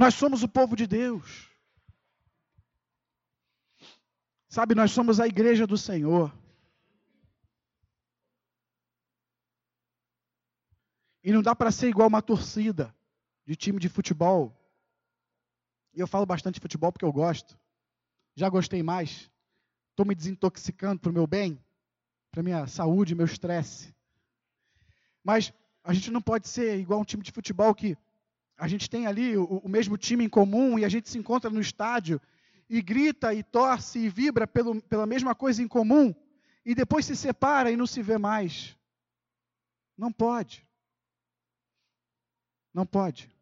Nós somos o povo de Deus. Sabe, nós somos a igreja do Senhor. E não dá para ser igual uma torcida de time de futebol. E eu falo bastante de futebol porque eu gosto. Já gostei mais. Estou me desintoxicando para o meu bem, para minha saúde, meu estresse. Mas a gente não pode ser igual um time de futebol que a gente tem ali o, o mesmo time em comum e a gente se encontra no estádio e grita e torce e vibra pelo, pela mesma coisa em comum e depois se separa e não se vê mais. Não pode. Não pode.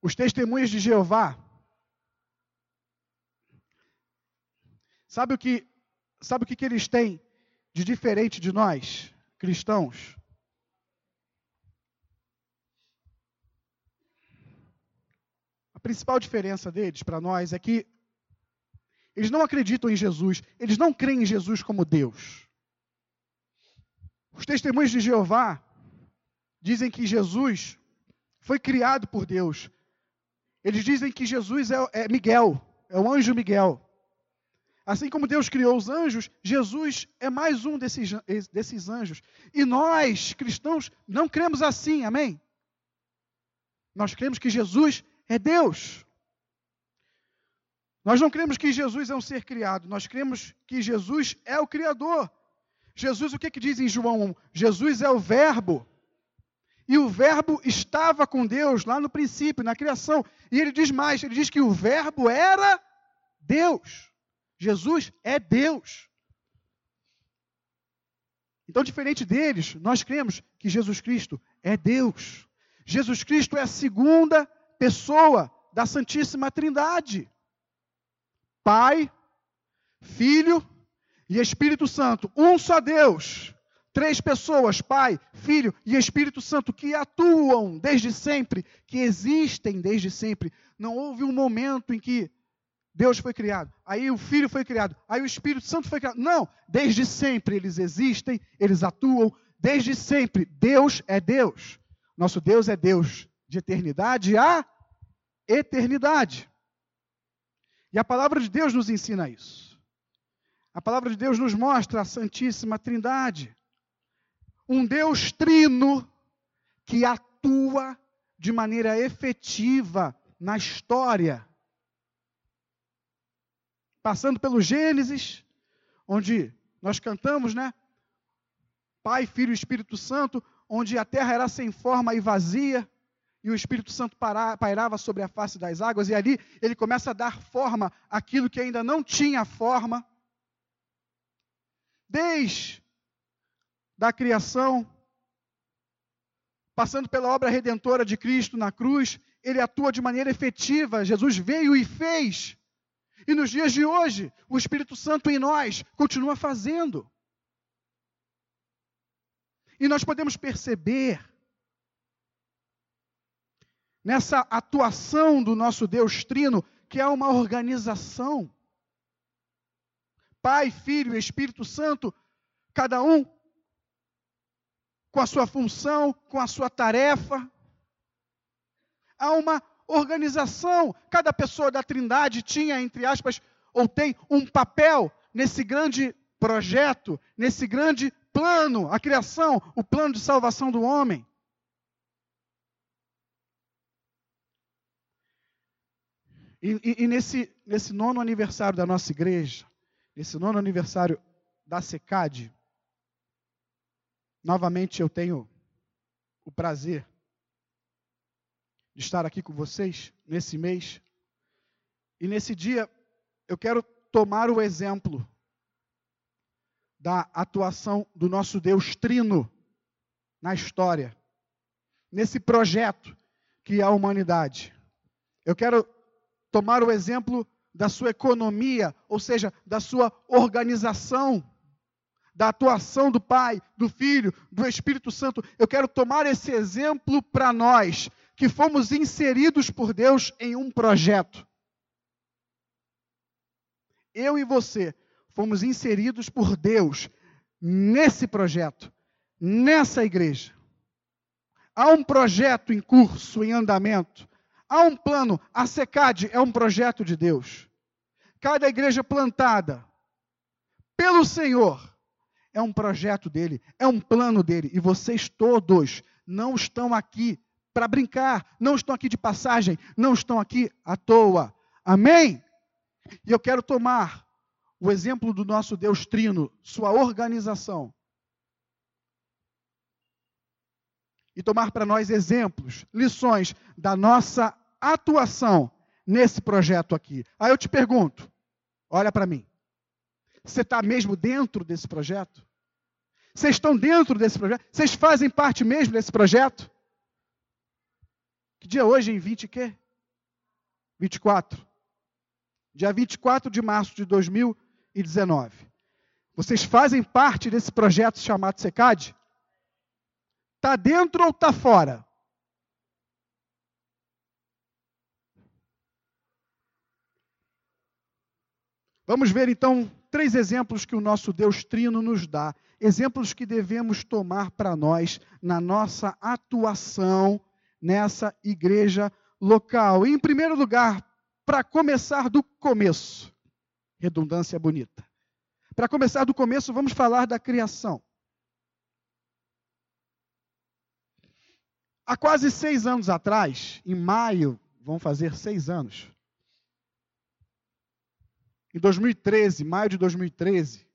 Os testemunhos de Jeová, sabe o que, sabe o que, que eles têm de diferente de nós, cristãos? Principal diferença deles para nós é que eles não acreditam em Jesus, eles não creem em Jesus como Deus. Os testemunhos de Jeová dizem que Jesus foi criado por Deus, eles dizem que Jesus é, é Miguel, é o anjo Miguel. Assim como Deus criou os anjos, Jesus é mais um desses, desses anjos. E nós, cristãos, não cremos assim, amém? Nós cremos que Jesus é Deus. Nós não cremos que Jesus é um ser criado, nós cremos que Jesus é o Criador. Jesus, o que, que diz em João 1? Jesus é o Verbo. E o Verbo estava com Deus lá no princípio, na criação. E ele diz mais: ele diz que o Verbo era Deus. Jesus é Deus. Então, diferente deles, nós cremos que Jesus Cristo é Deus. Jesus Cristo é a segunda pessoa da Santíssima Trindade: Pai, Filho e Espírito Santo. Um só Deus Três pessoas, Pai, Filho e Espírito Santo, que atuam desde sempre, que existem desde sempre. Não houve um momento em que Deus foi criado, aí o Filho foi criado, aí o Espírito Santo foi criado. Não, desde sempre eles existem, eles atuam, desde sempre. Deus é Deus. Nosso Deus é Deus de eternidade a eternidade. E a palavra de Deus nos ensina isso. A palavra de Deus nos mostra a Santíssima Trindade um Deus trino que atua de maneira efetiva na história. Passando pelo Gênesis, onde nós cantamos, né? Pai, Filho e Espírito Santo, onde a terra era sem forma e vazia, e o Espírito Santo pairava sobre a face das águas, e ali ele começa a dar forma àquilo que ainda não tinha forma. Desde da criação, passando pela obra redentora de Cristo na cruz, ele atua de maneira efetiva. Jesus veio e fez. E nos dias de hoje, o Espírito Santo em nós continua fazendo. E nós podemos perceber nessa atuação do nosso Deus Trino que é uma organização. Pai, Filho Espírito Santo, cada um com a sua função, com a sua tarefa. Há uma organização. Cada pessoa da Trindade tinha, entre aspas, ou tem um papel nesse grande projeto, nesse grande plano, a criação, o plano de salvação do homem. E, e, e, nesse, nesse nono aniversário da nossa igreja, nesse nono aniversário da SECAD, Novamente eu tenho o prazer de estar aqui com vocês nesse mês. E nesse dia eu quero tomar o exemplo da atuação do nosso Deus Trino na história, nesse projeto que é a humanidade. Eu quero tomar o exemplo da sua economia, ou seja, da sua organização da atuação do Pai, do Filho, do Espírito Santo. Eu quero tomar esse exemplo para nós, que fomos inseridos por Deus em um projeto. Eu e você fomos inseridos por Deus nesse projeto, nessa igreja. há um projeto em curso, em andamento. Há um plano. A SECAD é um projeto de Deus. Cada igreja plantada pelo Senhor é um projeto dele, é um plano dele. E vocês todos não estão aqui para brincar, não estão aqui de passagem, não estão aqui à toa. Amém? E eu quero tomar o exemplo do nosso Deus Trino, sua organização. E tomar para nós exemplos, lições da nossa atuação nesse projeto aqui. Aí eu te pergunto, olha para mim. Você está mesmo dentro desse projeto? Vocês estão dentro desse projeto? Vocês fazem parte mesmo desse projeto? Que dia é hoje, em 20 quê? 24. Dia 24 de março de 2019. Vocês fazem parte desse projeto chamado SECAD? Está dentro ou está fora? Vamos ver então três exemplos que o nosso Deus Trino nos dá, exemplos que devemos tomar para nós na nossa atuação nessa igreja local. E, em primeiro lugar, para começar do começo, redundância bonita. Para começar do começo, vamos falar da criação. Há quase seis anos atrás, em maio, vão fazer seis anos, em 2013, maio de 2013.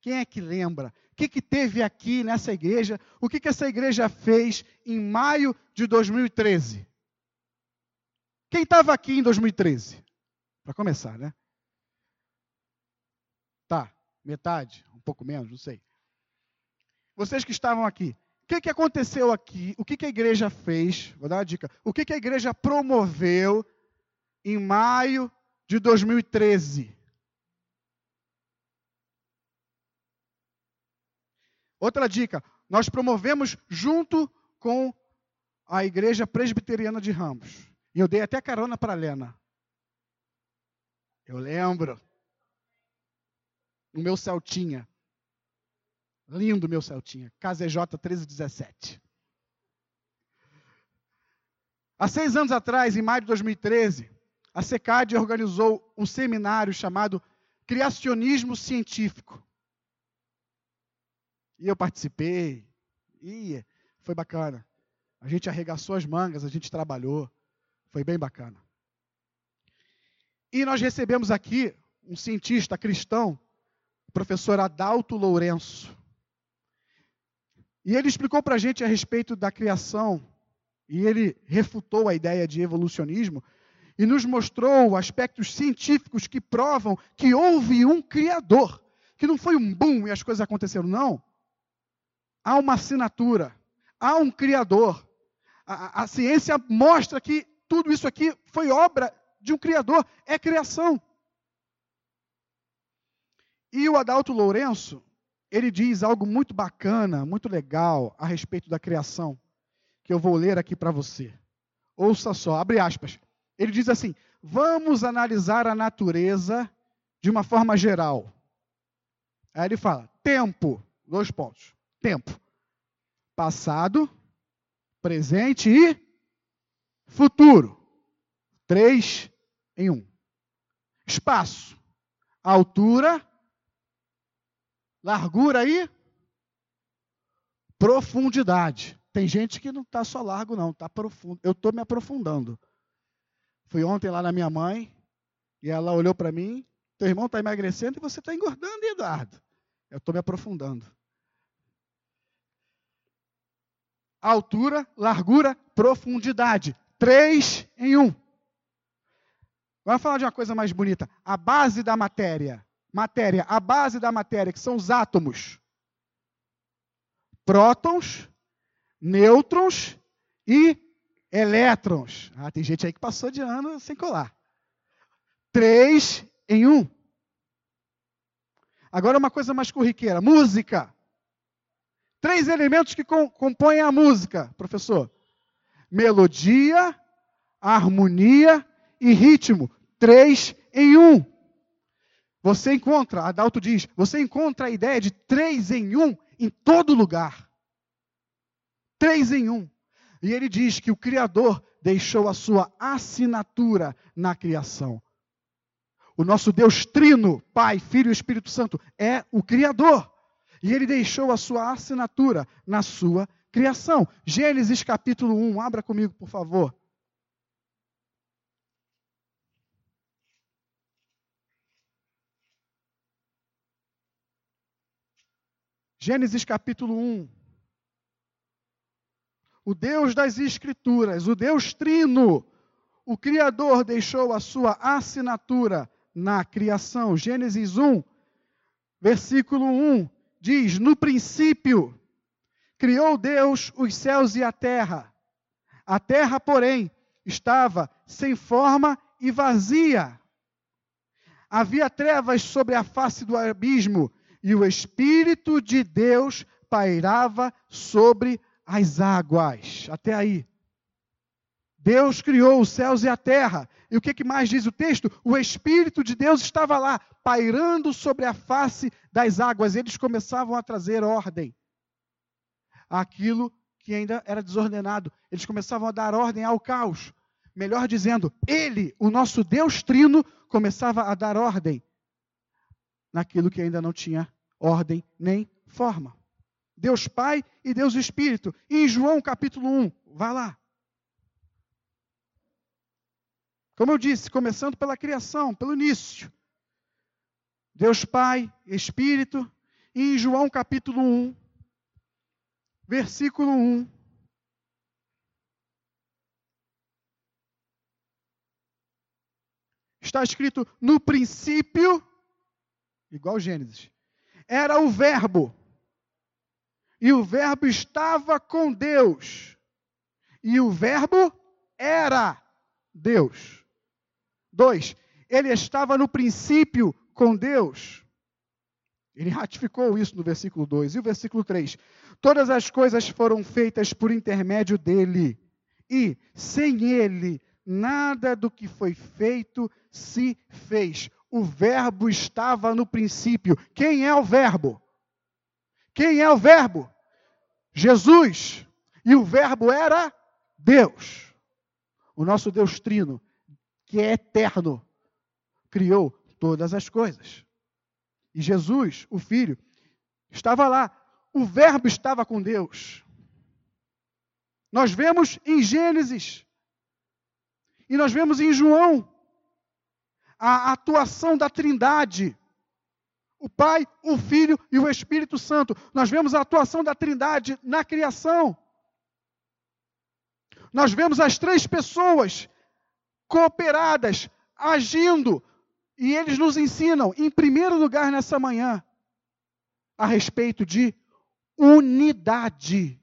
Quem é que lembra? O que, que teve aqui nessa igreja? O que, que essa igreja fez em maio de 2013? Quem estava aqui em 2013? Para começar, né? Tá, metade, um pouco menos, não sei. Vocês que estavam aqui, o que, que aconteceu aqui? O que, que a igreja fez? Vou dar uma dica. O que, que a igreja promoveu em maio de 2013? Outra dica: nós promovemos junto com a Igreja Presbiteriana de Ramos. E eu dei até carona para a Lena. Eu lembro. O meu Celtinha. Lindo meu Celtinha. KZJ 1317. Há seis anos atrás, em maio de 2013, a SECAD organizou um seminário chamado Criacionismo Científico. E eu participei. E foi bacana. A gente arregaçou as mangas, a gente trabalhou. Foi bem bacana. E nós recebemos aqui um cientista cristão, o professor Adalto Lourenço. E ele explicou para a gente a respeito da criação, e ele refutou a ideia de evolucionismo, e nos mostrou aspectos científicos que provam que houve um Criador, que não foi um boom e as coisas aconteceram, não há uma assinatura, há um Criador. A, a, ciência mostra que tudo isso aqui foi obra de um Criador, é criação. E o Adalto Lourenço, ele diz algo muito bacana, muito legal a respeito da criação, que eu vou ler aqui para você. Ouça só, abre aspas. Ele diz assim: vamos analisar a natureza de uma forma geral. Aí ele fala: tempo, dois pontos tempo: passado, presente e futuro. Três em um. Espaço: altura, largura e profundidade. Tem gente que não está só largo, não, está profundo. Eu estou me aprofundando. Fui ontem lá na minha mãe e ela olhou para mim. Teu irmão está emagrecendo e você está engordando, Eduardo. Eu estou me aprofundando. altura, largura, profundidade. Três em um. Vamos falar de uma coisa mais bonita. A base da matéria. Matéria, a base da matéria, que são os átomos. Prótons, nêutrons e elétrons. Ah, tem gente aí que passou de ano sem colar. Três em um. Agora uma coisa mais corriqueira. Música. Três elementos que compõem a música, professor: melodia, harmonia e ritmo. Três em um. Você encontra, Adalto diz, você encontra a ideia de três em um em todo lugar. Três em um. E ele diz que o Criador deixou a sua assinatura na criação. O nosso Deus Trino, Pai, Filho e Espírito Santo, é o Criador. E ele deixou a sua assinatura na sua criação. Gênesis capítulo 1, abra comigo, por favor. Gênesis capítulo 1. O Deus das Escrituras, o Deus Trino, o Criador deixou a sua assinatura na criação. Gênesis 1, versículo 1 diz: No princípio criou Deus os céus e a terra. A terra, porém, estava sem forma e vazia. Havia trevas sobre a face do abismo, e o Espírito de Deus pairava sobre as águas. Até aí. Deus criou os céus e a terra. E o que, que mais diz o texto? O Espírito de Deus estava lá, pairando sobre a face das águas. Eles começavam a trazer ordem àquilo que ainda era desordenado. Eles começavam a dar ordem ao caos. Melhor dizendo, ele, o nosso Deus Trino, começava a dar ordem naquilo que ainda não tinha ordem nem forma. Deus Pai e Deus Espírito. Em João capítulo 1, vá lá. Como eu disse, começando pela criação, pelo início. Deus Pai, Espírito. E em João capítulo 1, versículo 1. Está escrito no princípio, igual Gênesis, era o Verbo. E o Verbo estava com Deus. E o Verbo era Deus. Dois, ele estava no princípio com Deus. Ele ratificou isso no versículo 2. E o versículo 3: Todas as coisas foram feitas por intermédio dele, e sem ele, nada do que foi feito se fez o Verbo estava no princípio. Quem é o Verbo? Quem é o Verbo? Jesus. E o Verbo era Deus. O nosso Deus Trino, que é eterno, criou todas as coisas. E Jesus, o Filho, estava lá. O Verbo estava com Deus. Nós vemos em Gênesis. E nós vemos em João a atuação da Trindade. O Pai, o Filho e o Espírito Santo. Nós vemos a atuação da Trindade na criação. Nós vemos as três pessoas cooperadas, agindo, e eles nos ensinam, em primeiro lugar nessa manhã, a respeito de unidade.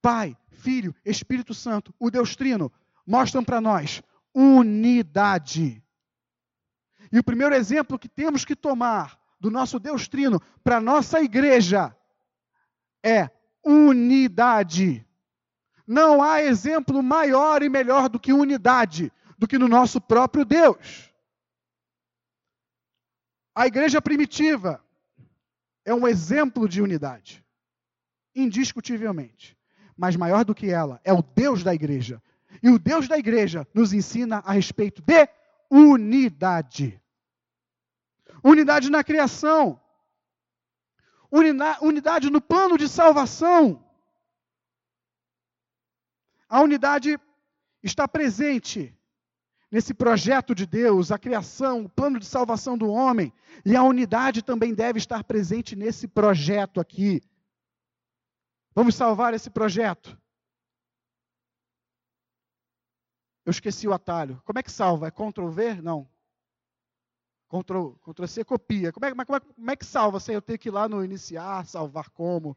Pai, Filho, Espírito Santo, o Deus Trino, mostram para nós unidade. E o primeiro exemplo que temos que tomar do nosso Deus Trino para a nossa igreja é unidade. Não há exemplo maior e melhor do que unidade, do que no nosso próprio Deus. A igreja primitiva é um exemplo de unidade, indiscutivelmente. Mas maior do que ela é o Deus da igreja. E o Deus da igreja nos ensina a respeito de unidade unidade na criação, unidade no plano de salvação. A unidade está presente nesse projeto de Deus, a criação, o plano de salvação do homem, e a unidade também deve estar presente nesse projeto aqui. Vamos salvar esse projeto. Eu esqueci o atalho. Como é que salva? É Ctrl V? Não. Ctrl, Ctrl C copia. Como é, como, é, como é que salva sem eu ter que ir lá no iniciar, salvar como?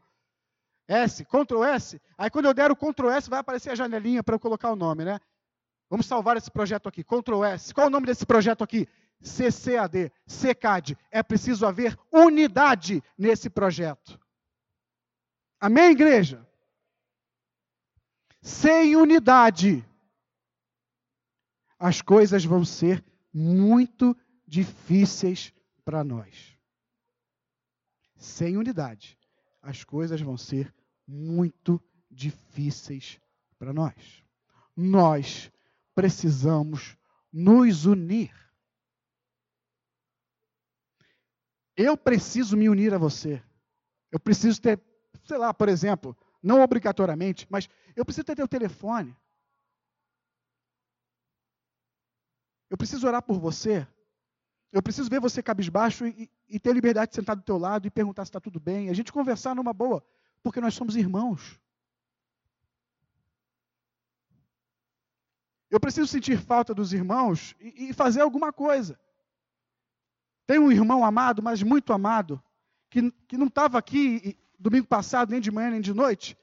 S, Ctrl S. Aí quando eu der o Ctrl S, vai aparecer a janelinha para eu colocar o nome, né? Vamos salvar esse projeto aqui. Ctrl S. Qual é o nome desse projeto aqui? CCAD, CCAD. É preciso haver unidade nesse projeto. Amém, igreja? Sem unidade, as coisas vão ser muito difíceis para nós. Sem unidade, as coisas vão ser muito difíceis para nós. Nós precisamos nos unir. Eu preciso me unir a você. Eu preciso ter, sei lá, por exemplo, não obrigatoriamente, mas eu preciso ter teu telefone. Eu preciso orar por você. Eu preciso ver você cabisbaixo e, e ter liberdade de sentar do teu lado e perguntar se está tudo bem. A gente conversar numa boa, porque nós somos irmãos. Eu preciso sentir falta dos irmãos e, e fazer alguma coisa. Tem um irmão amado, mas muito amado, que, que não estava aqui domingo passado, nem de manhã, nem de noite.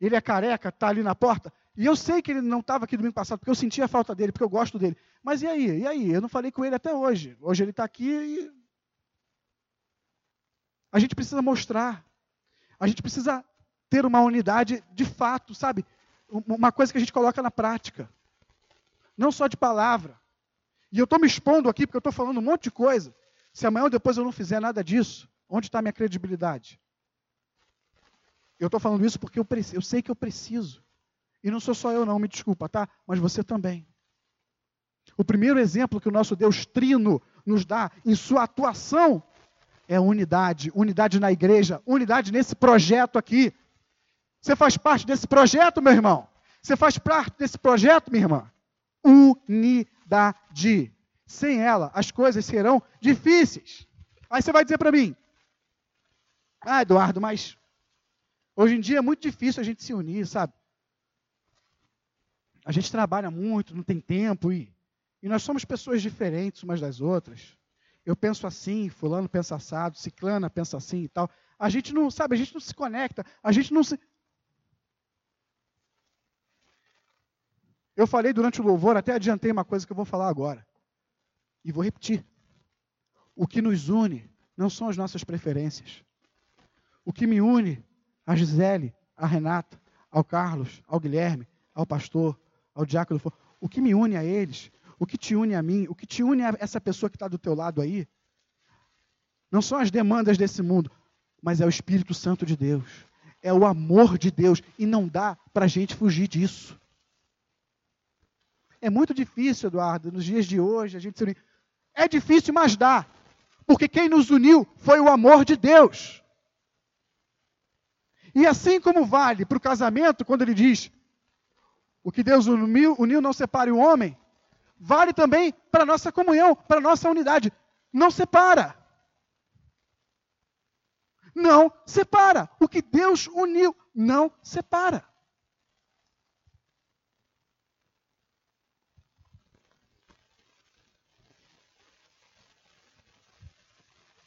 Ele é careca, está ali na porta. E eu sei que ele não estava aqui domingo passado, porque eu sentia a falta dele, porque eu gosto dele. Mas e aí? E aí? Eu não falei com ele até hoje. Hoje ele está aqui e. A gente precisa mostrar. A gente precisa ter uma unidade de fato, sabe? Uma coisa que a gente coloca na prática. Não só de palavra. E eu estou me expondo aqui porque eu estou falando um monte de coisa. Se amanhã ou depois eu não fizer nada disso, onde está a minha credibilidade? Eu estou falando isso porque eu, eu sei que eu preciso. E não sou só eu, não, me desculpa, tá? Mas você também. O primeiro exemplo que o nosso Deus Trino nos dá em sua atuação é unidade, unidade na igreja, unidade nesse projeto aqui. Você faz parte desse projeto, meu irmão? Você faz parte desse projeto, minha irmã? Unidade. Sem ela, as coisas serão difíceis. Aí você vai dizer para mim: Ah, Eduardo, mas hoje em dia é muito difícil a gente se unir, sabe? A gente trabalha muito, não tem tempo e, e nós somos pessoas diferentes umas das outras. Eu penso assim, fulano pensa assado, ciclana pensa assim e tal. A gente não, sabe, a gente não se conecta, a gente não se. Eu falei durante o louvor, até adiantei uma coisa que eu vou falar agora. E vou repetir. O que nos une não são as nossas preferências. O que me une a Gisele, a Renata, ao Carlos, ao Guilherme, ao pastor, ao diácono, o que me une a eles, o que te une a mim, o que te une a essa pessoa que está do teu lado aí, não são as demandas desse mundo, mas é o Espírito Santo de Deus, é o amor de Deus, e não dá para a gente fugir disso. É muito difícil, Eduardo, nos dias de hoje, a gente se unir. É difícil, mas dá. Porque quem nos uniu foi o amor de Deus. E assim como vale para o casamento, quando ele diz: o que Deus uniu, uniu não separe o homem, vale também para a nossa comunhão, para a nossa unidade. Não separa. Não separa. O que Deus uniu não separa.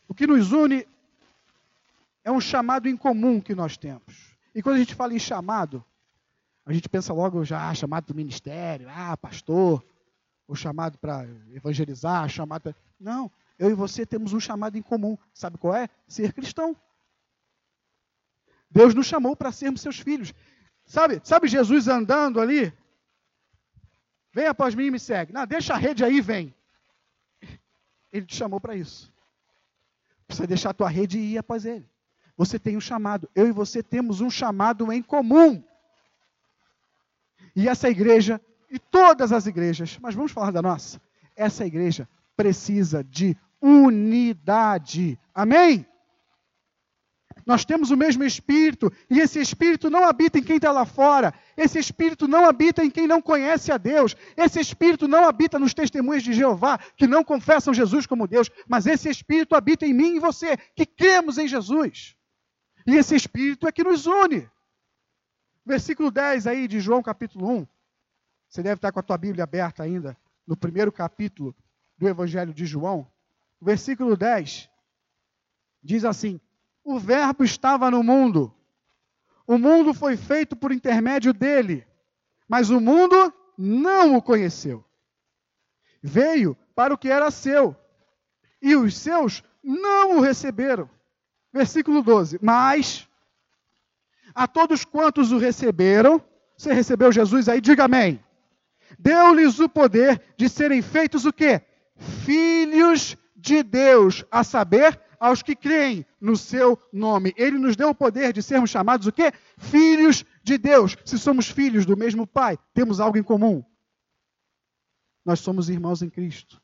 O que nos une é um chamado em comum que nós temos. E quando a gente fala em chamado, a gente pensa logo já ah, chamado do ministério, ah, pastor, ou chamado para evangelizar, chamado pra... Não, eu e você temos um chamado em comum. Sabe qual é? Ser cristão. Deus nos chamou para sermos seus filhos. Sabe, sabe Jesus andando ali? Vem após mim e me segue. Não, deixa a rede aí, vem. Ele te chamou para isso. Precisa deixar a tua rede e ir após ele. Você tem um chamado. Eu e você temos um chamado em comum. E essa igreja, e todas as igrejas, mas vamos falar da nossa, essa igreja precisa de unidade. Amém? Nós temos o mesmo Espírito, e esse Espírito não habita em quem está lá fora, esse Espírito não habita em quem não conhece a Deus, esse Espírito não habita nos testemunhos de Jeová, que não confessam Jesus como Deus, mas esse Espírito habita em mim e você, que cremos em Jesus. E esse Espírito é que nos une. Versículo 10 aí de João capítulo 1. Você deve estar com a tua Bíblia aberta ainda, no primeiro capítulo do Evangelho de João. Versículo 10 diz assim: O Verbo estava no mundo, o mundo foi feito por intermédio dele, mas o mundo não o conheceu. Veio para o que era seu, e os seus não o receberam. Versículo 12: Mas a todos quantos o receberam, você recebeu Jesus aí, diga amém. Deu-lhes o poder de serem feitos o quê? Filhos de Deus, a saber, aos que creem no seu nome. Ele nos deu o poder de sermos chamados o quê? Filhos de Deus. Se somos filhos do mesmo Pai, temos algo em comum. Nós somos irmãos em Cristo.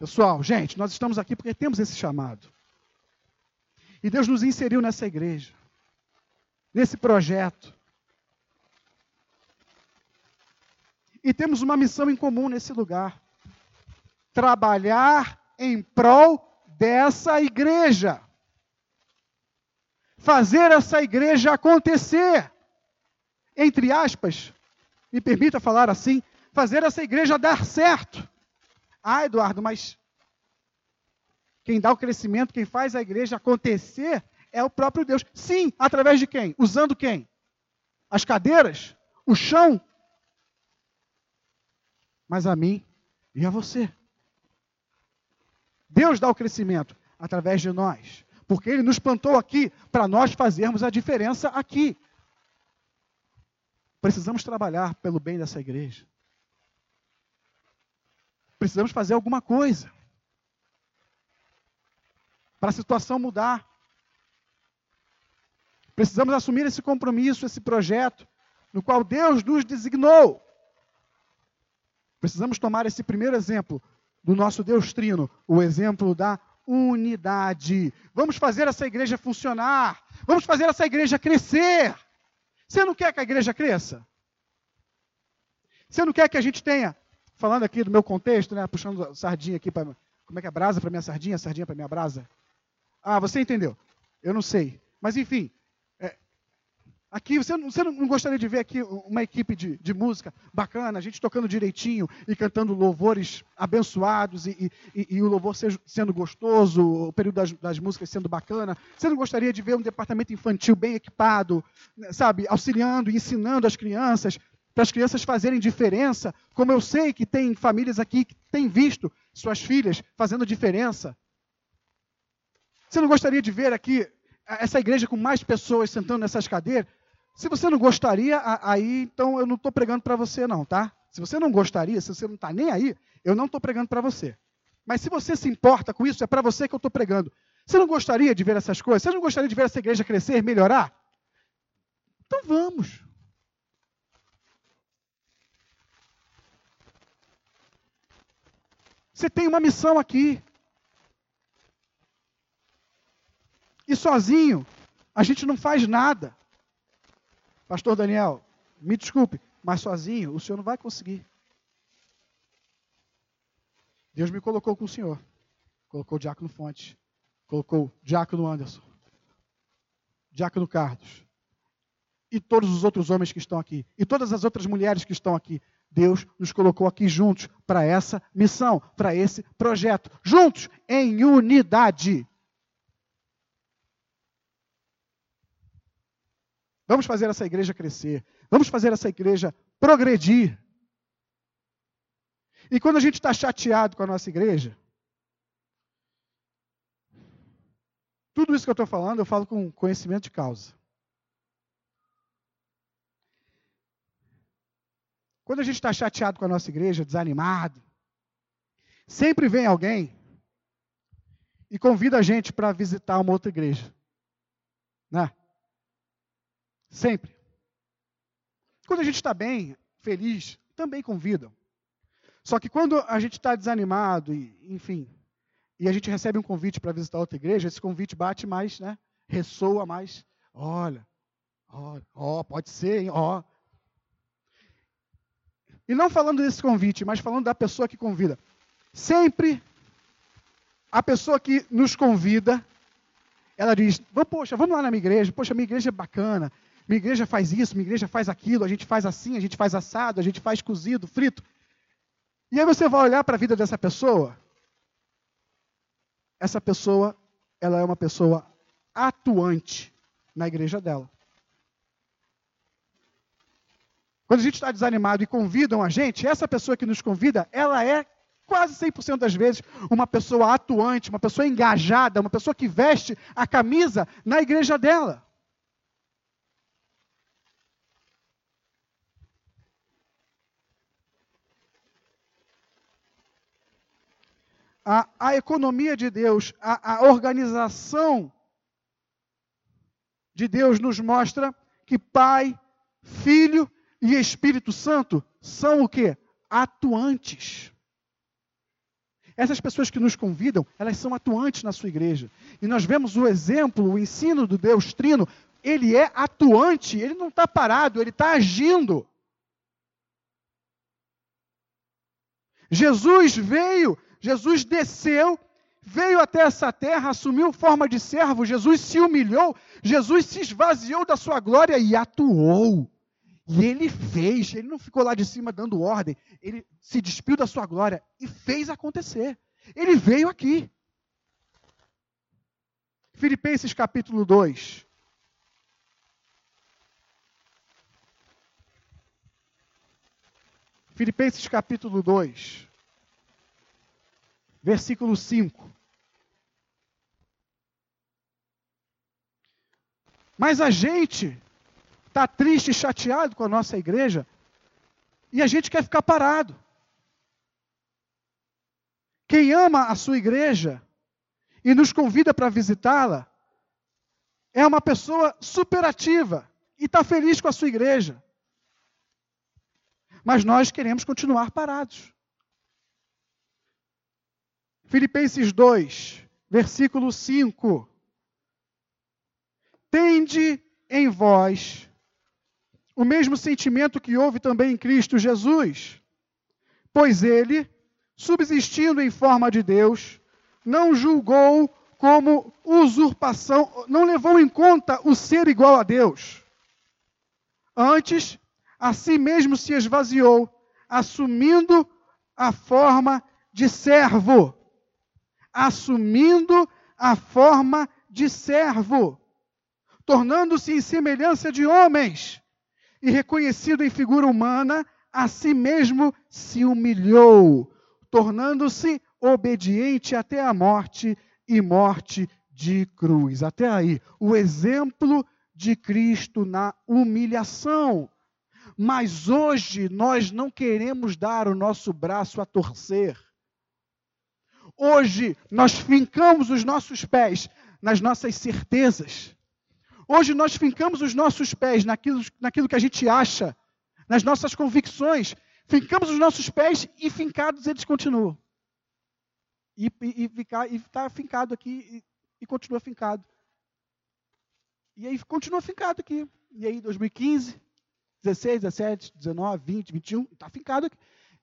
Pessoal, gente, nós estamos aqui porque temos esse chamado. E Deus nos inseriu nessa igreja, nesse projeto. E temos uma missão em comum nesse lugar: trabalhar em prol dessa igreja. Fazer essa igreja acontecer. Entre aspas, me permita falar assim, fazer essa igreja dar certo. Ah, Eduardo, mas quem dá o crescimento, quem faz a igreja acontecer é o próprio Deus. Sim, através de quem? Usando quem? As cadeiras? O chão? Mas a mim e a você. Deus dá o crescimento através de nós. Porque Ele nos plantou aqui para nós fazermos a diferença aqui. Precisamos trabalhar pelo bem dessa igreja. Precisamos fazer alguma coisa para a situação mudar. Precisamos assumir esse compromisso, esse projeto, no qual Deus nos designou. Precisamos tomar esse primeiro exemplo do nosso Deus Trino, o exemplo da unidade. Vamos fazer essa igreja funcionar. Vamos fazer essa igreja crescer. Você não quer que a igreja cresça? Você não quer que a gente tenha falando aqui do meu contexto, né, puxando sardinha aqui para como é que é brasa para minha sardinha, sardinha para minha brasa. Ah, você entendeu? Eu não sei. Mas enfim, é, aqui você, você, não gostaria de ver aqui uma equipe de, de, música bacana, a gente tocando direitinho e cantando louvores abençoados e, e, e o louvor sendo gostoso, o período das, das, músicas sendo bacana. Você não gostaria de ver um departamento infantil bem equipado, né, sabe, auxiliando ensinando as crianças? Para as crianças fazerem diferença, como eu sei que tem famílias aqui que têm visto suas filhas fazendo diferença. Você não gostaria de ver aqui essa igreja com mais pessoas sentando nessas cadeiras? Se você não gostaria, aí então eu não estou pregando para você, não, tá? Se você não gostaria, se você não está nem aí, eu não estou pregando para você. Mas se você se importa com isso, é para você que eu estou pregando. Você não gostaria de ver essas coisas? Você não gostaria de ver essa igreja crescer, melhorar? Então vamos. Você tem uma missão aqui. E sozinho, a gente não faz nada. Pastor Daniel, me desculpe, mas sozinho o senhor não vai conseguir. Deus me colocou com o senhor. Colocou o Diácono Fonte. Colocou o Diácono Anderson. Diácono Carlos. E todos os outros homens que estão aqui. E todas as outras mulheres que estão aqui. Deus nos colocou aqui juntos para essa missão, para esse projeto, juntos, em unidade. Vamos fazer essa igreja crescer, vamos fazer essa igreja progredir. E quando a gente está chateado com a nossa igreja, tudo isso que eu estou falando, eu falo com conhecimento de causa. Quando a gente está chateado com a nossa igreja, desanimado, sempre vem alguém e convida a gente para visitar uma outra igreja. Né? Sempre. Quando a gente está bem, feliz, também convidam. Só que quando a gente está desanimado, e, enfim, e a gente recebe um convite para visitar outra igreja, esse convite bate mais, né? Ressoa mais. Olha, ó, ó, pode ser, hein? Ó, e não falando desse convite, mas falando da pessoa que convida. Sempre a pessoa que nos convida, ela diz: Poxa, vamos lá na minha igreja. Poxa, minha igreja é bacana. Minha igreja faz isso, minha igreja faz aquilo. A gente faz assim, a gente faz assado, a gente faz cozido, frito. E aí você vai olhar para a vida dessa pessoa. Essa pessoa, ela é uma pessoa atuante na igreja dela. Quando a gente está desanimado e convidam a gente, essa pessoa que nos convida, ela é quase 100% das vezes uma pessoa atuante, uma pessoa engajada, uma pessoa que veste a camisa na igreja dela. a, a economia de Deus, a, a organização de Deus nos mostra que Pai, Filho e Espírito Santo são o que? Atuantes. Essas pessoas que nos convidam, elas são atuantes na sua igreja. E nós vemos o exemplo, o ensino do Deus Trino, ele é atuante, ele não está parado, ele está agindo. Jesus veio, Jesus desceu, veio até essa terra, assumiu forma de servo, Jesus se humilhou, Jesus se esvaziou da sua glória e atuou. E ele fez, ele não ficou lá de cima dando ordem, ele se despiu da sua glória e fez acontecer. Ele veio aqui. Filipenses capítulo 2. Filipenses capítulo 2, versículo 5. Mas a gente está triste e chateado com a nossa igreja e a gente quer ficar parado. Quem ama a sua igreja e nos convida para visitá-la é uma pessoa superativa e está feliz com a sua igreja mas nós queremos continuar parados. Filipenses 2, versículo 5. Tende em vós o mesmo sentimento que houve também em Cristo Jesus, pois ele, subsistindo em forma de Deus, não julgou como usurpação, não levou em conta o ser igual a Deus. Antes, a si mesmo se esvaziou, assumindo a forma de servo. Assumindo a forma de servo, tornando-se em semelhança de homens, e reconhecido em figura humana, a si mesmo se humilhou, tornando-se obediente até a morte e morte de cruz. Até aí, o exemplo de Cristo na humilhação. Mas hoje nós não queremos dar o nosso braço a torcer. Hoje nós fincamos os nossos pés nas nossas certezas. Hoje nós fincamos os nossos pés naquilo, naquilo que a gente acha, nas nossas convicções. Fincamos os nossos pés e fincados eles continuam. E está fincado aqui e, e continua fincado. E aí continua fincado aqui. E aí, 2015, 16, 17, 19, 20, 21, está fincado aqui.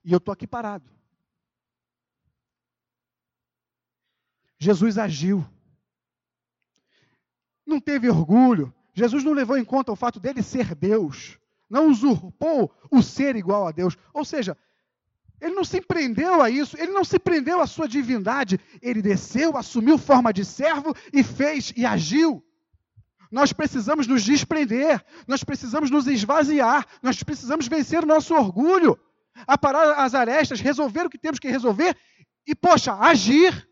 E eu estou aqui parado. Jesus agiu. Não teve orgulho. Jesus não levou em conta o fato dele ser Deus. Não usurpou o ser igual a Deus. Ou seja, ele não se prendeu a isso, ele não se prendeu à sua divindade. Ele desceu, assumiu forma de servo e fez e agiu. Nós precisamos nos desprender, nós precisamos nos esvaziar, nós precisamos vencer o nosso orgulho, aparar as arestas, resolver o que temos que resolver e, poxa, agir.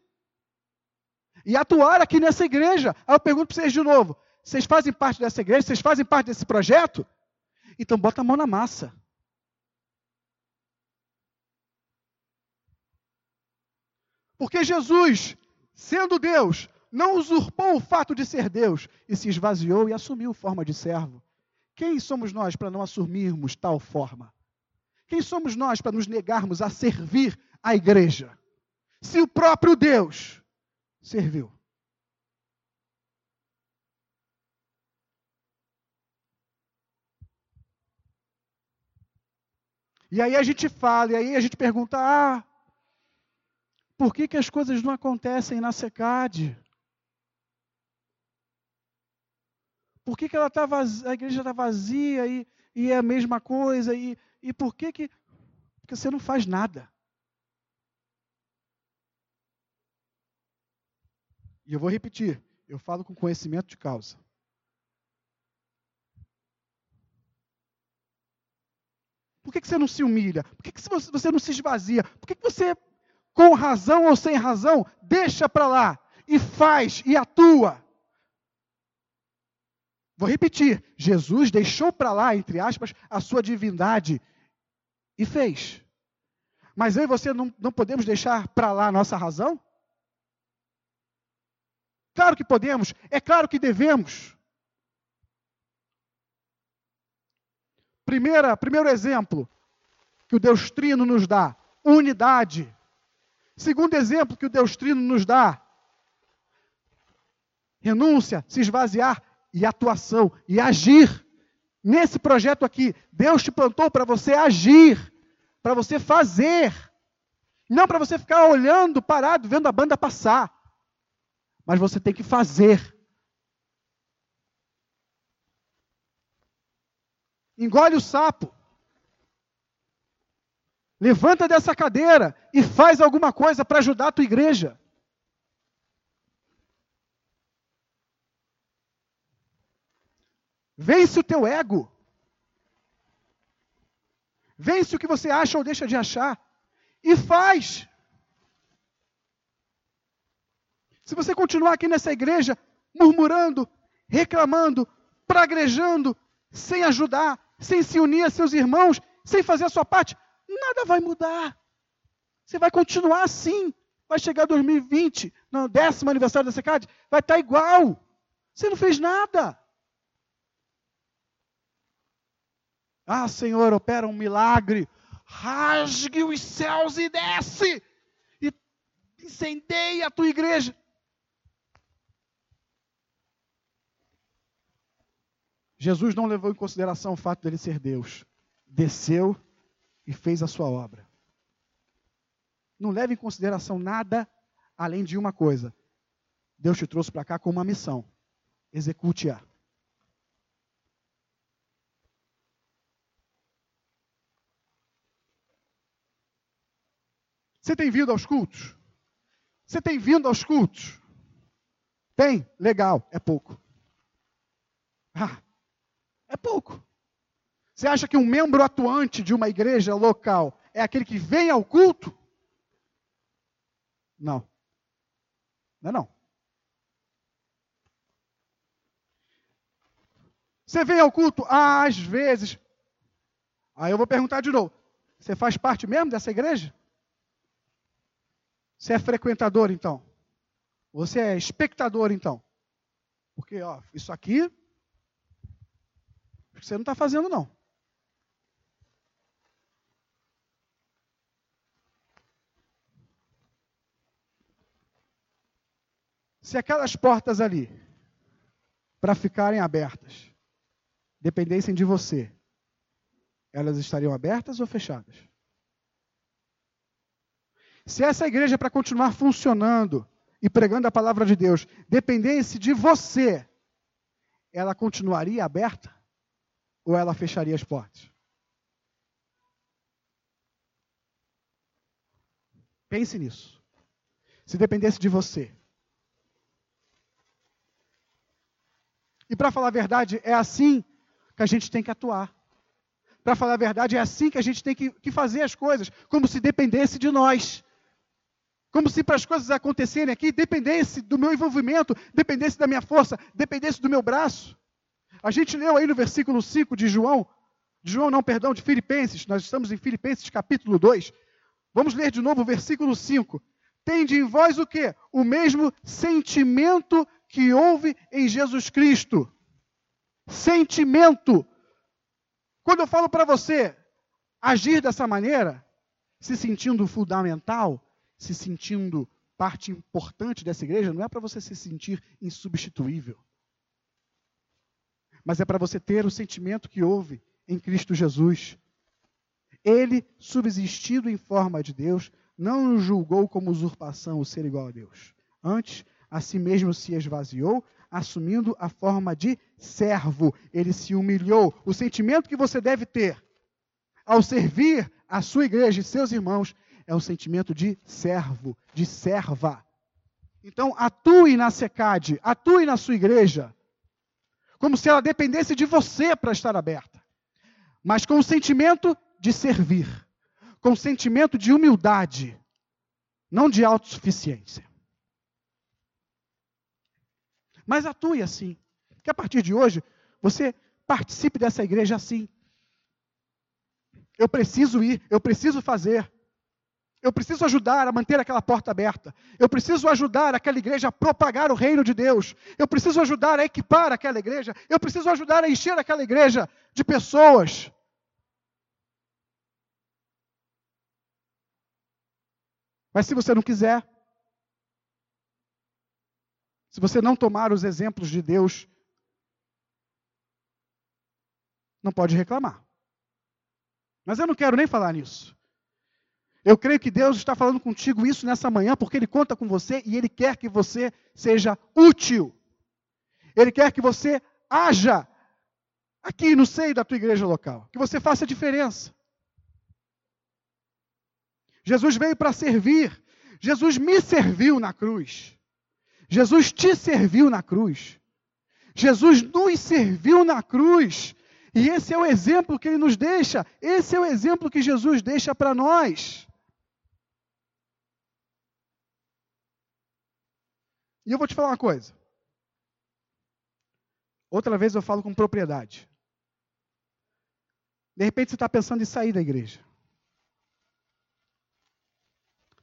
E atuar aqui nessa igreja. Aí eu pergunto para vocês de novo: vocês fazem parte dessa igreja? Vocês fazem parte desse projeto? Então bota a mão na massa. Porque Jesus, sendo Deus, não usurpou o fato de ser Deus e se esvaziou e assumiu forma de servo. Quem somos nós para não assumirmos tal forma? Quem somos nós para nos negarmos a servir a igreja? Se o próprio Deus serviu. E aí a gente fala, e aí a gente pergunta: ah, por que, que as coisas não acontecem na SECAD? Por que, que ela tá vazia, a igreja está vazia e, e é a mesma coisa? E, e por que que... Porque você não faz nada. E eu vou repetir, eu falo com conhecimento de causa. Por que, que você não se humilha? Por que, que você não se esvazia? Por que, que você, com razão ou sem razão, deixa para lá e faz e atua? Vou repetir: Jesus deixou para lá, entre aspas, a sua divindade e fez. Mas eu e você não, não podemos deixar para lá a nossa razão? Claro que podemos, é claro que devemos. Primeira, primeiro exemplo que o Deus Trino nos dá: unidade. Segundo exemplo que o Deus Trino nos dá: renúncia, se esvaziar e atuação e agir. Nesse projeto aqui, Deus te plantou para você agir, para você fazer. Não para você ficar olhando, parado, vendo a banda passar. Mas você tem que fazer. Engole o sapo. Levanta dessa cadeira e faz alguma coisa para ajudar a tua igreja. Vence o teu ego. Vence o que você acha ou deixa de achar. E faz. Se você continuar aqui nessa igreja, murmurando, reclamando, pragrejando, sem ajudar, sem se unir a seus irmãos, sem fazer a sua parte, nada vai mudar. Você vai continuar assim. Vai chegar 2020, no décimo aniversário da SECAD, vai estar igual. Você não fez nada. Ah, Senhor, opera um milagre. Rasgue os céus e desce. E incendeia a tua igreja. Jesus não levou em consideração o fato dele ser Deus. Desceu e fez a sua obra. Não leve em consideração nada além de uma coisa. Deus te trouxe para cá com uma missão. Execute-a. Você tem vindo aos cultos? Você tem vindo aos cultos? Tem? Legal, é pouco. Ah, é pouco. Você acha que um membro atuante de uma igreja local é aquele que vem ao culto? Não. Não é não. Você vem ao culto? às vezes. Aí eu vou perguntar de novo. Você faz parte mesmo dessa igreja? Você é frequentador, então? Você é espectador, então? Porque, ó, isso aqui, você não está fazendo, não. Se aquelas portas ali, para ficarem abertas, dependessem de você, elas estariam abertas ou fechadas? Se essa igreja, para continuar funcionando e pregando a palavra de Deus, dependesse de você, ela continuaria aberta ou ela fecharia as portas? Pense nisso. Se dependesse de você. E para falar a verdade, é assim que a gente tem que atuar. Para falar a verdade, é assim que a gente tem que, que fazer as coisas, como se dependesse de nós. Como se para as coisas acontecerem aqui dependesse do meu envolvimento, dependesse da minha força, dependesse do meu braço. A gente leu aí no versículo 5 de João, de João não, perdão, de Filipenses, nós estamos em Filipenses capítulo 2. Vamos ler de novo o versículo 5. Tende em vós o quê? O mesmo sentimento que houve em Jesus Cristo. Sentimento. Quando eu falo para você agir dessa maneira, se sentindo fundamental, se sentindo parte importante dessa igreja, não é para você se sentir insubstituível. Mas é para você ter o sentimento que houve em Cristo Jesus. Ele, subsistindo em forma de Deus, não julgou como usurpação o ser igual a Deus. Antes, a si mesmo se esvaziou, assumindo a forma de servo. Ele se humilhou. O sentimento que você deve ter ao servir a sua igreja e seus irmãos é um sentimento de servo, de serva. Então, atue na SECAD, atue na sua igreja, como se ela dependesse de você para estar aberta, mas com o sentimento de servir, com o sentimento de humildade, não de autossuficiência. Mas atue assim, que a partir de hoje você participe dessa igreja assim. Eu preciso ir, eu preciso fazer. Eu preciso ajudar a manter aquela porta aberta. Eu preciso ajudar aquela igreja a propagar o reino de Deus. Eu preciso ajudar a equipar aquela igreja. Eu preciso ajudar a encher aquela igreja de pessoas. Mas se você não quiser, se você não tomar os exemplos de Deus, não pode reclamar. Mas eu não quero nem falar nisso. Eu creio que Deus está falando contigo isso nessa manhã, porque Ele conta com você e Ele quer que você seja útil. Ele quer que você haja aqui no seio da tua igreja local, que você faça a diferença. Jesus veio para servir. Jesus me serviu na cruz. Jesus te serviu na cruz. Jesus nos serviu na cruz. E esse é o exemplo que ele nos deixa. Esse é o exemplo que Jesus deixa para nós. E eu vou te falar uma coisa. Outra vez eu falo com propriedade. De repente você está pensando em sair da igreja.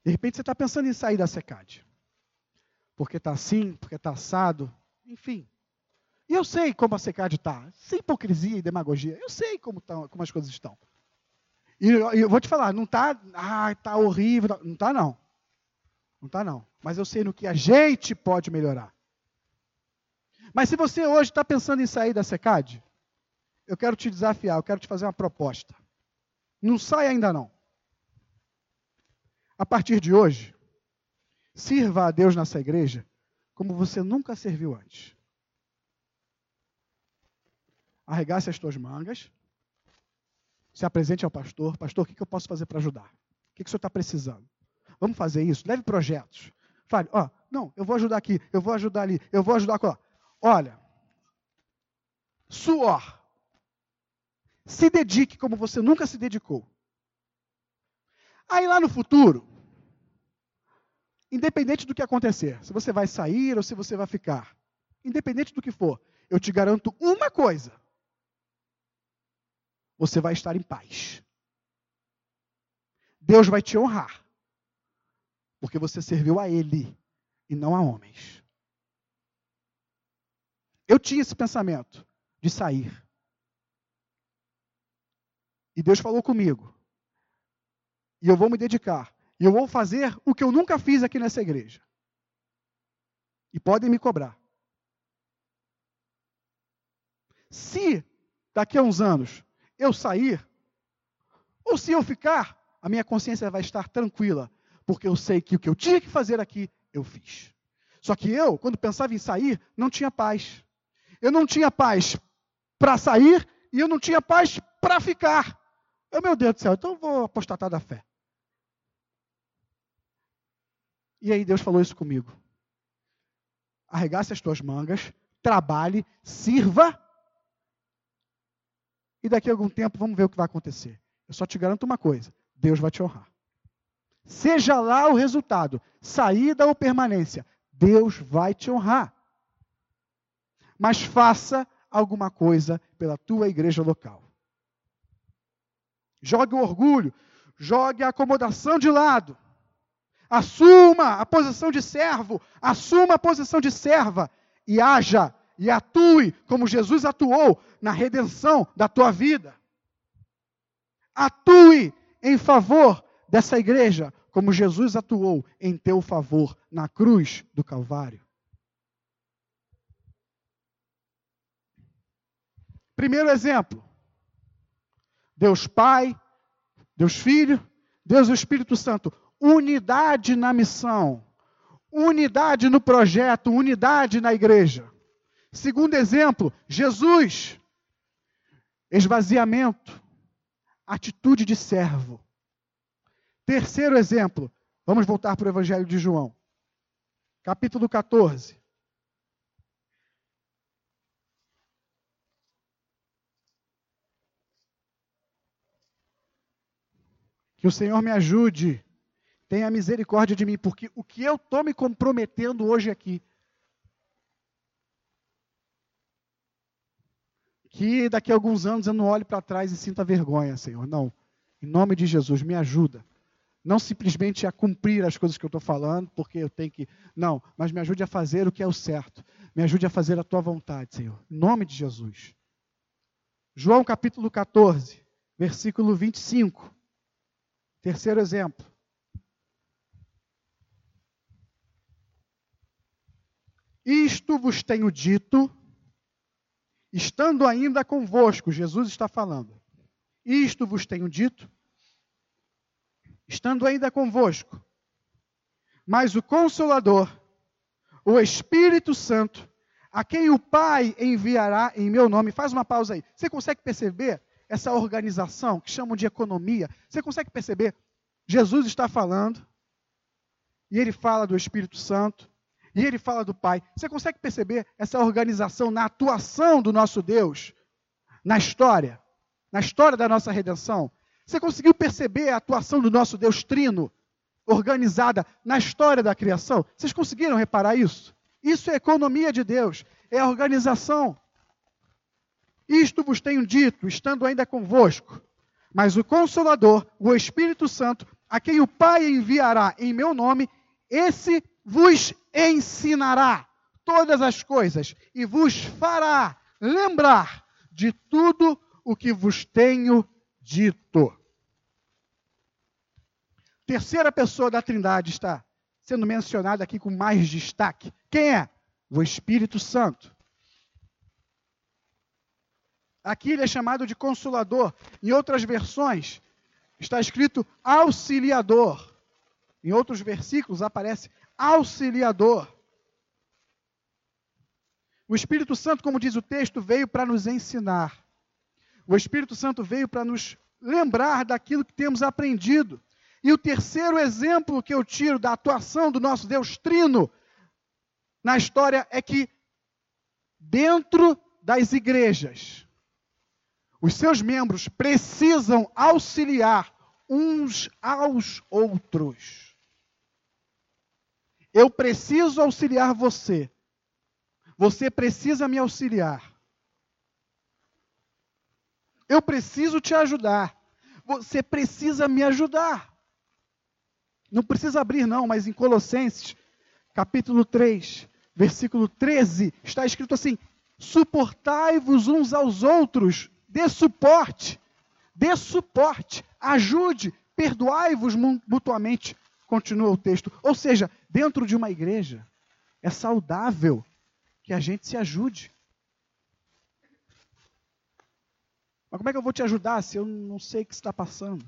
De repente você está pensando em sair da secade. Porque está assim, porque está assado, enfim. E eu sei como a secade está, sem hipocrisia e demagogia. Eu sei como, tá, como as coisas estão. E eu, eu vou te falar, não está, ah, está horrível, não está não. Não está, não. Mas eu sei no que a gente pode melhorar. Mas se você hoje está pensando em sair da SECAD, eu quero te desafiar, eu quero te fazer uma proposta. Não sai ainda não. A partir de hoje, sirva a Deus nessa igreja como você nunca serviu antes. Arregace as tuas mangas, se apresente ao pastor. Pastor, o que eu posso fazer para ajudar? O que o senhor está precisando? Vamos fazer isso. Leve projetos. Fale, ó, não, eu vou ajudar aqui, eu vou ajudar ali, eu vou ajudar lá. Olha, suor. Se dedique como você nunca se dedicou. Aí lá no futuro, independente do que acontecer, se você vai sair ou se você vai ficar, independente do que for, eu te garanto uma coisa: você vai estar em paz. Deus vai te honrar. Porque você serviu a Ele e não a homens. Eu tinha esse pensamento de sair. E Deus falou comigo. E eu vou me dedicar. E eu vou fazer o que eu nunca fiz aqui nessa igreja. E podem me cobrar. Se daqui a uns anos eu sair, ou se eu ficar, a minha consciência vai estar tranquila, porque eu sei que o que eu tinha que fazer aqui, eu fiz. Só que eu, quando pensava em sair, não tinha paz. Eu não tinha paz para sair e eu não tinha paz para ficar. Eu, meu Deus do céu, então eu vou apostatar da fé. E aí Deus falou isso comigo. Arregace as tuas mangas, trabalhe, sirva. E daqui a algum tempo vamos ver o que vai acontecer. Eu só te garanto uma coisa: Deus vai te honrar. Seja lá o resultado, saída ou permanência, Deus vai te honrar. Mas faça alguma coisa pela tua igreja local. Jogue o orgulho, jogue a acomodação de lado. Assuma a posição de servo, assuma a posição de serva e haja e atue como Jesus atuou na redenção da tua vida. Atue em favor dessa igreja, como Jesus atuou em teu favor na cruz do Calvário. Primeiro exemplo: Deus Pai, Deus Filho, Deus Espírito Santo. Unidade na missão, unidade no projeto, unidade na igreja. Segundo exemplo, Jesus. Esvaziamento, atitude de servo. Terceiro exemplo, vamos voltar para o Evangelho de João, capítulo 14. Que o Senhor me ajude, tenha misericórdia de mim, porque o que eu estou me comprometendo hoje aqui, que daqui a alguns anos eu não olhe para trás e sinta vergonha, Senhor. Não. Em nome de Jesus, me ajuda Não simplesmente a cumprir as coisas que eu estou falando, porque eu tenho que. Não, mas me ajude a fazer o que é o certo. Me ajude a fazer a tua vontade, Senhor. Em nome de Jesus. João capítulo 14, versículo 25. Terceiro exemplo. Isto vos tenho dito, estando ainda convosco, Jesus está falando. Isto vos tenho dito, estando ainda convosco. Mas o Consolador, o Espírito Santo, a quem o Pai enviará em meu nome. Faz uma pausa aí. Você consegue perceber essa organização que chamam de economia? Você consegue perceber? Jesus está falando, e ele fala do Espírito Santo, e ele fala do Pai. Você consegue perceber essa organização na atuação do nosso Deus na história, na história da nossa redenção? Você conseguiu perceber a atuação do nosso Deus Trino organizada na história da criação? Vocês conseguiram reparar isso? Isso é economia de Deus, é a organização. Isto vos tenho dito, estando ainda convosco. Mas o Consolador, o Espírito Santo, a quem o Pai enviará em meu nome, esse vos ensinará todas as coisas e vos fará lembrar de tudo o que vos tenho dito. Terceira pessoa da Trindade está sendo mencionada aqui com mais destaque. Quem é? O Espírito Santo. Aqui ele é chamado de consolador. Em outras versões, está escrito auxiliador. Em outros versículos aparece auxiliador. O Espírito Santo, como diz o texto, veio para nos ensinar. O Espírito Santo veio para nos lembrar daquilo que temos aprendido. E o terceiro exemplo que eu tiro da atuação do nosso Deus Trino na história é que, dentro das igrejas, os seus membros precisam auxiliar uns aos outros. Eu preciso auxiliar você. Você precisa me auxiliar. Eu preciso te ajudar. Você precisa me ajudar. Não precisa abrir, não, mas em Colossenses, capítulo 3, versículo 13, está escrito assim: suportai-vos uns aos outros, dê suporte, dê suporte, ajude, perdoai-vos mutuamente, continua o texto. Ou seja, dentro de uma igreja, é saudável que a gente se ajude. Mas como é que eu vou te ajudar se eu não sei o que está passando?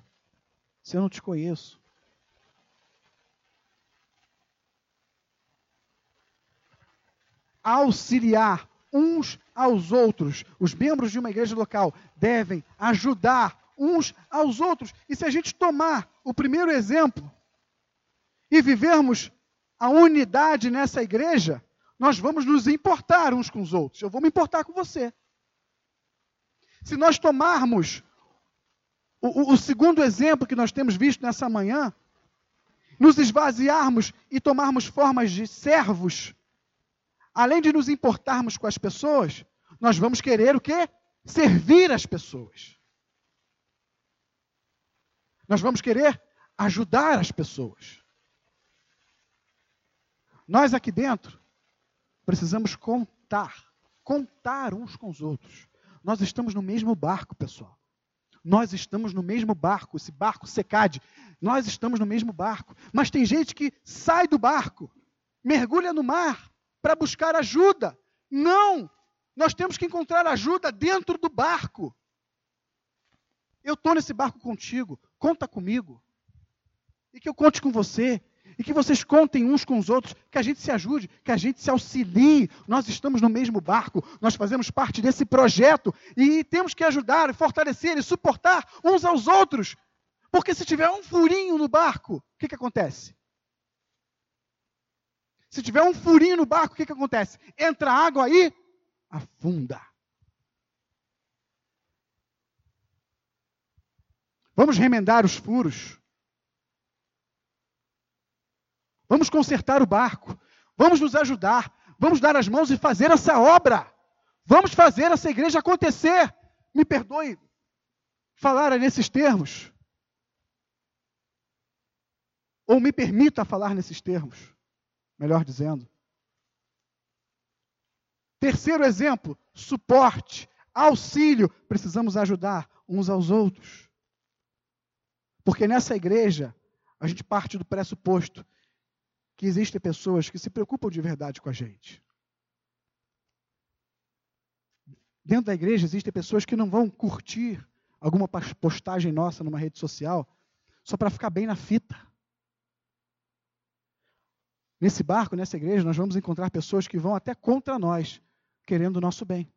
Se eu não te conheço? Auxiliar uns aos outros. Os membros de uma igreja local devem ajudar uns aos outros. E se a gente tomar o primeiro exemplo e vivermos a unidade nessa igreja, nós vamos nos importar uns com os outros. Eu vou me importar com você. Se nós tomarmos o, o, segundo exemplo que nós temos visto nessa manhã, nos esvaziarmos e tomarmos formas de servos, além de nos importarmos com as pessoas, nós vamos querer o quê? Servir as pessoas. Nós vamos querer ajudar as pessoas. Nós aqui dentro precisamos contar, contar uns com os outros. Nós estamos no mesmo barco, pessoal. Nós estamos no mesmo barco, esse barco secade. Nós estamos no mesmo barco. Mas tem gente que sai do barco, mergulha no mar para buscar ajuda. Não! Nós temos que encontrar ajuda dentro do barco. Eu estou nesse barco contigo, conta comigo. E que eu conte com você e que vocês contem uns com os outros, que a gente se ajude, que a gente se auxilie. Nós estamos no mesmo barco, nós fazemos parte desse projeto e temos que ajudar, fortalecer e suportar uns aos outros. Porque se tiver um furinho no barco, o que, que acontece? Se tiver um furinho no barco, o que, que acontece? Entra água aí, afunda. Vamos remendar os furos. Vamos consertar o barco. Vamos nos ajudar. Vamos dar as mãos e fazer essa obra. Vamos fazer essa igreja acontecer. Me perdoe falar nesses termos. Ou me permita falar nesses termos, melhor dizendo. Terceiro exemplo, suporte, auxílio. Precisamos ajudar uns aos outros. Porque nessa igreja, a gente parte do pressuposto que existem pessoas que se preocupam de verdade com a gente. Dentro da igreja existem pessoas que não vão curtir alguma postagem nossa numa rede social só para ficar bem na fita. Nesse barco, nessa igreja, nós vamos encontrar pessoas que vão até contra nós, querendo o nosso bem.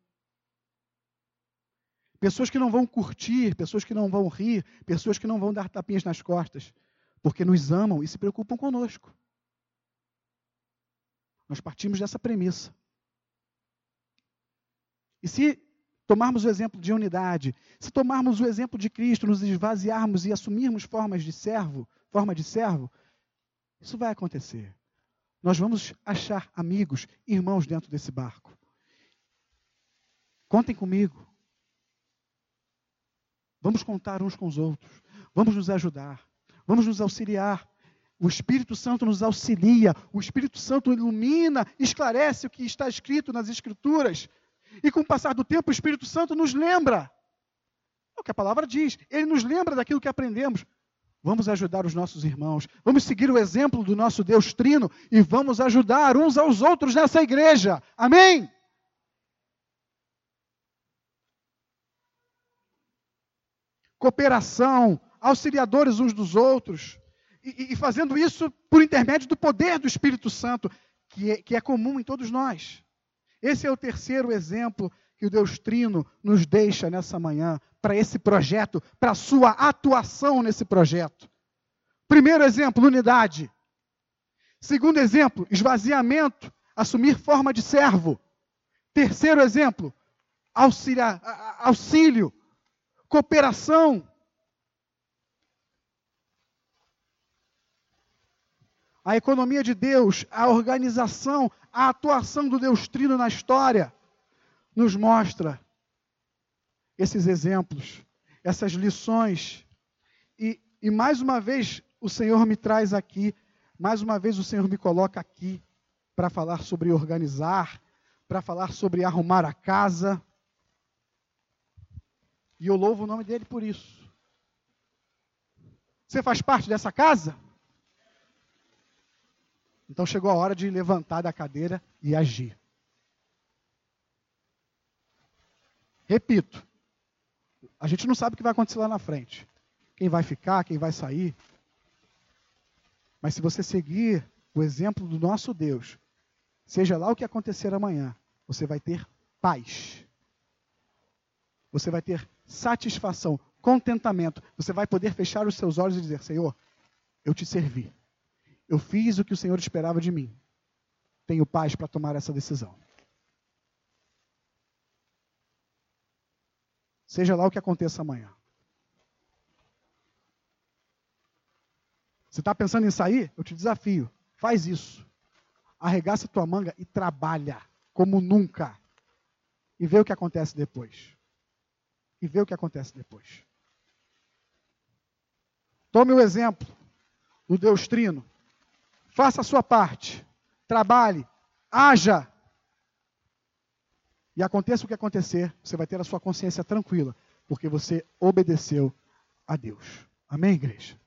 Pessoas que não vão curtir, pessoas que não vão rir, pessoas que não vão dar tapinhas nas costas, porque nos amam e se preocupam conosco. Nós partimos dessa premissa. E se tomarmos o exemplo de unidade, se tomarmos o exemplo de Cristo, nos esvaziarmos e assumirmos formas de servo, forma de servo, isso vai acontecer. Nós vamos achar amigos, irmãos dentro desse barco. Contem comigo. Vamos contar uns com os outros. Vamos nos ajudar. Vamos nos auxiliar. O Espírito Santo nos auxilia. O Espírito Santo ilumina, esclarece o que está escrito nas Escrituras. E com o passar do tempo, o Espírito Santo nos lembra. É o que a palavra diz. Ele nos lembra daquilo que aprendemos. Vamos ajudar os nossos irmãos. Vamos seguir o exemplo do nosso Deus Trino e vamos ajudar uns aos outros nessa igreja. Amém? cooperação, auxiliadores uns dos outros, e, e, fazendo isso por intermédio do poder do Espírito Santo, que é, que é comum em todos nós. Esse é o terceiro exemplo que o Deus Trino nos deixa nessa manhã, para esse projeto, para a sua atuação nesse projeto. Primeiro exemplo, unidade. Segundo exemplo, esvaziamento, assumir forma de servo. Terceiro exemplo, auxilia, auxílio, cooperação. A economia de Deus, a organização, a atuação do Deus Trino na história nos mostra esses exemplos, essas lições. E, e mais uma vez o Senhor me traz aqui, mais uma vez o Senhor me coloca aqui para falar sobre organizar, para falar sobre arrumar a casa. E eu louvo o nome dele por isso. Você faz parte dessa casa? Então chegou a hora de levantar da cadeira e agir. Repito, a gente não sabe o que vai acontecer lá na frente. Quem vai ficar, quem vai sair. Mas se você seguir o exemplo do nosso Deus, seja lá o que acontecer amanhã, você vai ter paz. Você vai ter satisfação, contentamento. Você vai poder fechar os seus olhos e dizer: Senhor, eu te servi. Eu fiz o que o Senhor esperava de mim. Tenho paz para tomar essa decisão. Seja lá o que aconteça amanhã. Você está pensando em sair? Eu te desafio. Faz isso. Arregaça tua manga e trabalha como nunca. E vê o que acontece depois e ver o que acontece depois. Tome o exemplo do Deus Trino. Faça a sua parte. Trabalhe. Haja. E aconteça o que acontecer, você vai ter a sua consciência tranquila, porque você obedeceu a Deus. Amém, igreja?